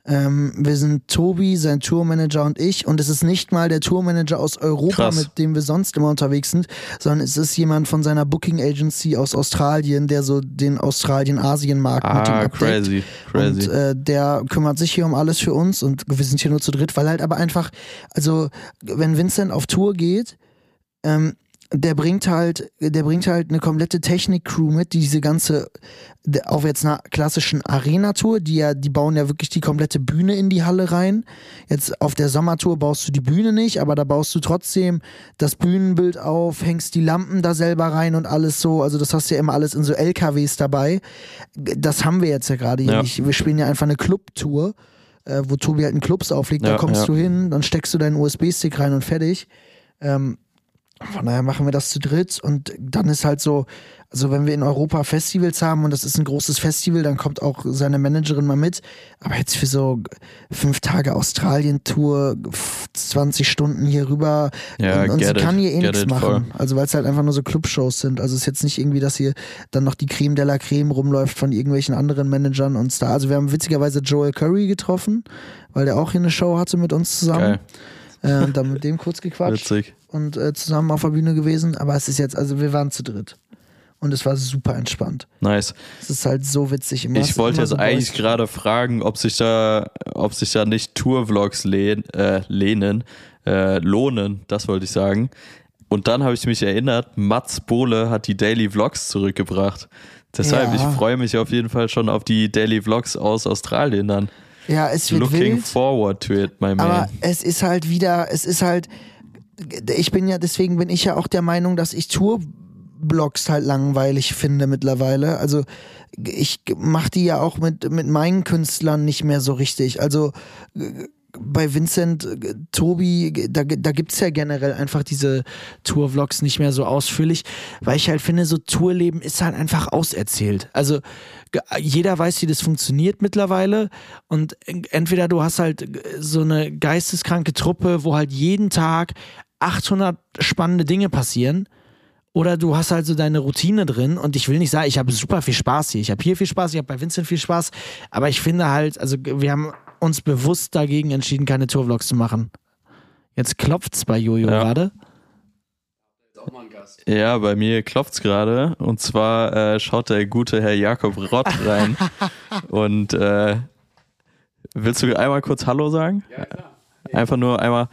Ähm, wir sind Tobi, sein Tourmanager und ich. Und es ist nicht mal der Tourmanager aus Europa, Krass. mit dem wir sonst immer unterwegs sind, sondern es ist jemand von seiner Booking Agency aus Australien, der so den Australien-Asien-Markt mit ihm Ah, abdeckt. crazy, crazy. Und äh, der kümmert sich hier um alles für uns und wir sind hier nur zu dritt, weil halt aber einfach, also wenn Vincent auf Tour geht, ähm, der bringt halt, der bringt halt eine komplette Technik-Crew mit, die diese ganze, auf jetzt einer klassischen Arena-Tour, die ja, die bauen ja wirklich die komplette Bühne in die Halle rein. Jetzt auf der Sommertour baust du die Bühne nicht, aber da baust du trotzdem das Bühnenbild auf, hängst die Lampen da selber rein und alles so. Also das hast du ja immer alles in so LKWs dabei. Das haben wir jetzt ja gerade hier Ja. nicht. Wir spielen ja einfach eine Clubtour, äh, wo Tobi halt in Clubs auflegt. da Ja, kommst ja. du hin, dann steckst du deinen USB-Stick rein und fertig. Ähm, von daher machen wir das zu dritt und dann ist halt so, also wenn wir in Europa Festivals haben und das ist ein großes Festival, dann kommt auch seine Managerin mal mit. Aber jetzt für so fünf Tage Australien-Tour, 20 Stunden hier rüber Ja, und, und sie it, kann hier eh nichts machen. voll. Also weil es halt einfach nur so Clubshows sind. Also es ist jetzt nicht irgendwie, dass hier dann noch die Creme de la Creme rumläuft von irgendwelchen anderen Managern und Star. Also wir haben witzigerweise Joel Curry getroffen, weil der auch hier eine Show hatte mit uns zusammen. Geil, Äh, und dann mit dem kurz gequatscht witzig. und äh, zusammen auf der Bühne gewesen. Aber es ist jetzt, also wir waren zu dritt. Und es war super entspannt. Nice. Es ist halt so witzig. Immer, Ich wollte immer jetzt so eigentlich gerade fragen, ob sich da, ob sich da nicht Tourvlogs lehn, äh, lehnen, äh, lohnen, das wollte ich sagen. Und dann habe ich mich erinnert, Mats Bohle hat die Daily Vlogs zurückgebracht. Deshalb, Ja. ich freue mich auf jeden Fall schon auf die Daily Vlogs aus Australien dann. Ja, es wird Looking wild. forward to it, my man. Aber es ist halt wieder, es ist halt, ich bin ja, deswegen bin ich ja auch der Meinung, dass ich Tourblogs halt langweilig finde mittlerweile. Also ich mache die ja auch mit, mit meinen Künstlern nicht mehr so richtig. Also bei Vincent, Tobi, da, da gibt es ja generell einfach diese Tourvlogs nicht mehr so ausführlich, weil ich halt finde, so Tourleben ist halt einfach auserzählt. Also jeder weiß, wie das funktioniert mittlerweile und en- entweder du hast halt äh, so eine geisteskranke Truppe, wo halt jeden Tag 800 spannende Dinge passieren oder du hast halt so deine Routine drin und ich will nicht sagen, ich habe super viel Spaß hier. Ich habe hier viel Spaß, ich habe bei Vincent viel Spaß, aber ich finde halt, also wir haben uns bewusst dagegen entschieden, keine Tourvlogs zu machen. Jetzt klopft's bei Jojo Ja. gerade. Ja, bei mir klopft's gerade. Und zwar äh, schaut der gute Herr Jakob Rott rein. und äh, willst du einmal kurz Hallo sagen? Ja, klar. Einfach nur einmal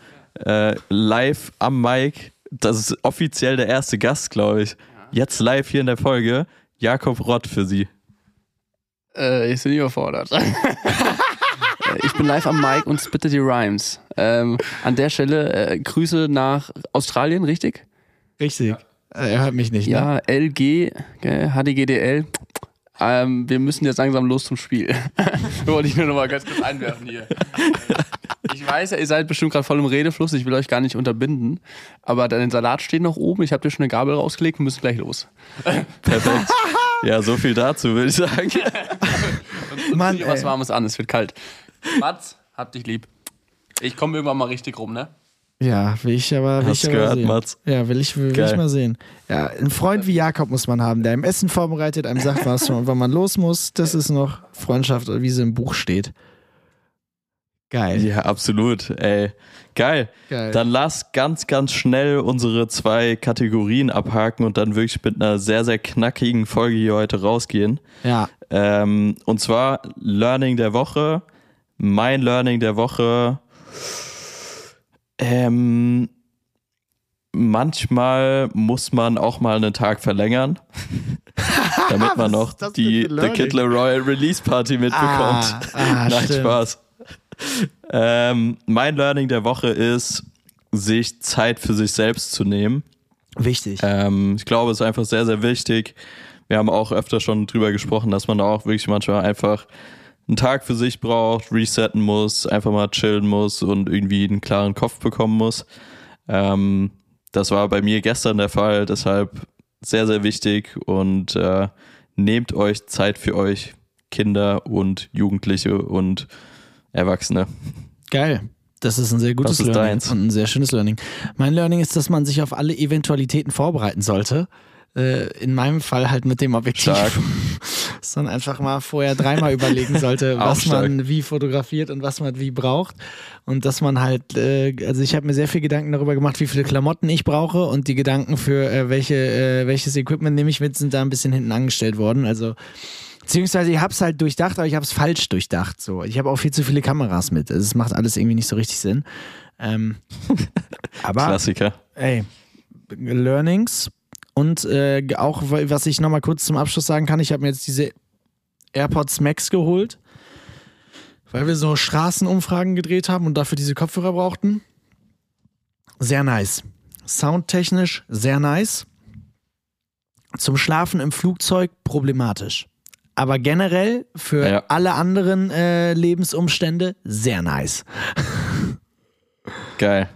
äh, live am Mic. Das ist offiziell der erste Gast, glaube ich. Jetzt live hier in der Folge. Jakob Rott für Sie. Äh, ich bin überfordert. Äh, ich bin live am Mic und spitte die Rhymes. Ähm, an der Stelle äh, Grüße nach Australien, richtig? Richtig. Äh, Er hört mich nicht. Ne? Ja, LG, gell, HDGDL. Ähm, wir müssen jetzt langsam los zum Spiel. Wollte ich nur noch mal ganz kurz einwerfen hier. Ich weiß ja, ihr seid bestimmt gerade voll im Redefluss. Ich will euch gar nicht unterbinden. Aber dein Salat steht noch oben. Ich habe dir schon eine Gabel rausgelegt. Wir müssen gleich los. Perfekt. ja, so viel dazu, würde ich sagen. Mann, was. Warmes an. Es wird kalt. Mats, hab dich lieb. Ich komme irgendwann mal richtig rum, ne? Ja, will ich aber, will Hast ich aber gehört, sehen. Mats? Ja, will ich, will, ich mal sehen. Ja, ein Freund wie Jakob muss man haben, der einem Essen vorbereitet, einem sagt, was wann man los muss. Das ist noch Freundschaft, wie sie im Buch steht. Geil. Ja, absolut. Ey, geil. Geil. Dann lass ganz, ganz schnell unsere zwei Kategorien abhaken und dann wirklich mit einer sehr, sehr knackigen Folge hier heute rausgehen. ja. Ähm, und zwar Learning der Woche. Mein Learning der Woche. Ähm, manchmal muss man auch mal einen Tag verlängern, damit man noch die The? Kid Leroy Release Party mitbekommt. Ah, ah, Nein, stimmt. Spaß. Ähm, mein Learning der Woche ist, sich Zeit für sich selbst zu nehmen. Wichtig. Ähm, ich glaube, es ist einfach sehr, sehr wichtig. Wir haben auch öfter schon drüber gesprochen, dass man auch wirklich manchmal einfach einen Tag für sich braucht, resetten muss, einfach mal chillen muss und irgendwie einen klaren Kopf bekommen muss. Ähm, das war bei mir gestern der Fall, deshalb sehr, sehr wichtig und äh, nehmt euch Zeit für euch, Kinder und Jugendliche und Erwachsene. Geil. Das ist ein sehr gutes Learning deins? und ein sehr schönes Learning. Mein Learning ist, dass man sich auf alle Eventualitäten vorbereiten sollte. Äh, in meinem Fall halt mit dem Objektiv. Stark. Man einfach mal vorher dreimal überlegen sollte, was stark. man wie fotografiert und was man wie braucht. Und dass man halt, äh, also ich habe mir sehr viel Gedanken darüber gemacht, wie viele Klamotten ich brauche und die Gedanken für äh, welche, äh, welches Equipment nehme ich mit, sind da ein bisschen hinten angestellt worden. Also Beziehungsweise ich habe es halt durchdacht, aber ich habe es falsch durchdacht. So, ich habe auch viel zu viele Kameras mit. Also, Es macht alles irgendwie nicht so richtig Sinn. Ähm, aber Klassiker. ey, Learnings und äh, auch was ich nochmal kurz zum Abschluss sagen kann, ich habe mir jetzt diese AirPods Max geholt, weil wir so Straßenumfragen gedreht haben und dafür diese Kopfhörer brauchten. Sehr nice. Soundtechnisch sehr nice. Zum Schlafen im Flugzeug problematisch. Aber generell für Ja. alle anderen äh, Lebensumstände sehr nice. Geil.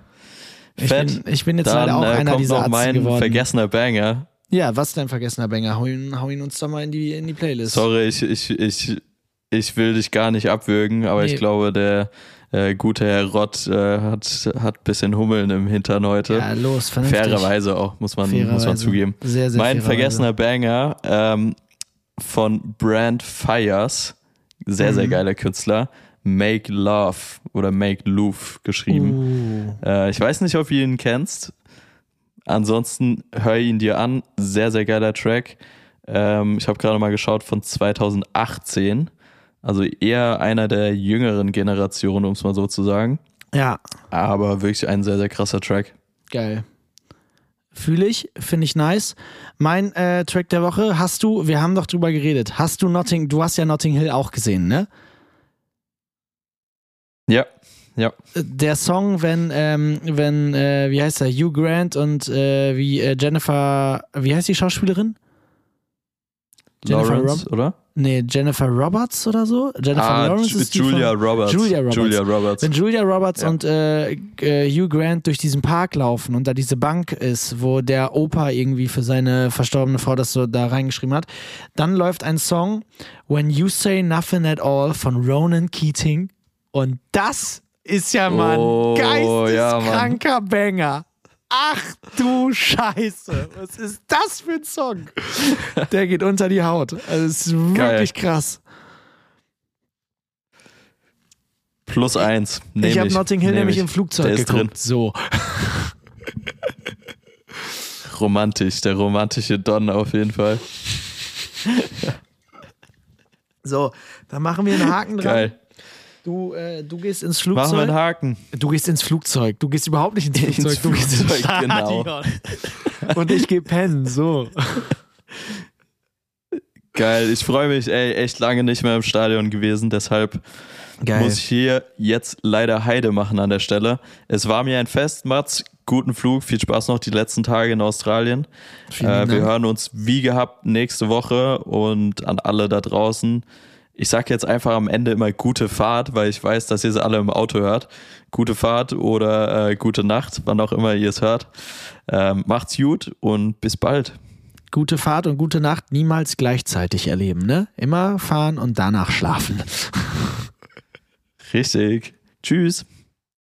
Ich Fett. bin, ich bin jetzt Dann leider auch äh, einer kommt dieser noch Atzen mein geworden. vergessener Banger. Ja, was dein vergessener Banger? Hau ihn, hau ihn uns doch mal in die, in die Playlist. Sorry, ich, ich, ich, ich will dich gar nicht abwürgen, aber Nee. ich glaube, der äh, gute Herr Rott äh, hat, hat ein bisschen Hummeln im Hintern heute. Ja, los, vernünftig. Fairerweise auch, muss man, muss man zugeben. Sehr, sehr mein vergessener Banger ähm, von Brand Fires, sehr, sehr Mhm. geiler Künstler, Make Love oder Make Love geschrieben. Uh, Äh, ich weiß nicht, ob ihr ihn kennst. Ansonsten hör ihn dir an. Sehr, sehr geiler Track. Ähm, ich habe gerade mal geschaut von 2018. Also eher einer der jüngeren Generationen, um es mal so zu sagen. ja, Aber wirklich ein sehr, sehr krasser Track. geil. Fühle ich, finde ich nice. Mein äh, Track der Woche hast du, wir haben doch drüber geredet, hast du Notting, du hast ja Notting Hill auch gesehen, ne? Ja, ja. Der Song, wenn, ähm, wenn, äh, wie heißt er, Hugh Grant und äh, wie äh, Jennifer, wie heißt die Schauspielerin? Jennifer Lawrence, oder? Nee, Jennifer Roberts oder so? Jennifer ah, Lawrence ist die Julia Roberts. Julia Roberts. Julia Roberts. Wenn Julia Roberts Ja. und äh, äh, Hugh Grant durch diesen Park laufen und da diese Bank ist, wo der Opa irgendwie für seine verstorbene Frau das so da reingeschrieben hat, dann läuft ein Song When You Say Nothing at All von Ronan Keating und das ist ja mal ein Oh, geisteskranker Banger. Ach du Scheiße, was ist das für ein Song? Der geht unter die Haut. Also es ist wirklich krass. Plus eins. Nehm ich habe Notting Hill nämlich ich. im Flugzeug Der geguckt. So. Romantisch, der romantische Don auf jeden Fall. So, dann machen wir einen Haken dran. Geil. Du, äh, du gehst ins Machen wir einen Flugzeug. Haken. Du gehst ins Flugzeug. Du gehst überhaupt nicht ins Ins Flugzeug. du gehst ins Flugzeug, genau. Stadion. Und ich gehe pennen. So. Geil, ich freue mich, ey, echt lange nicht mehr im Stadion gewesen, deshalb Geil. muss ich hier jetzt leider Heide machen an der Stelle. Es war mir ein Fest, Mats. Guten Flug, viel Spaß noch die letzten Tage in Australien. Äh, wir hören uns wie gehabt nächste Woche und an alle da draußen. Ich sag jetzt einfach am Ende immer gute Fahrt, weil ich weiß, dass ihr es alle im Auto hört. Gute Fahrt oder äh, gute Nacht, wann auch immer ihr es hört. Ähm, macht's gut und bis bald. Gute Fahrt und gute Nacht niemals gleichzeitig erleben, ne? Immer fahren und danach schlafen. Richtig. Tschüss.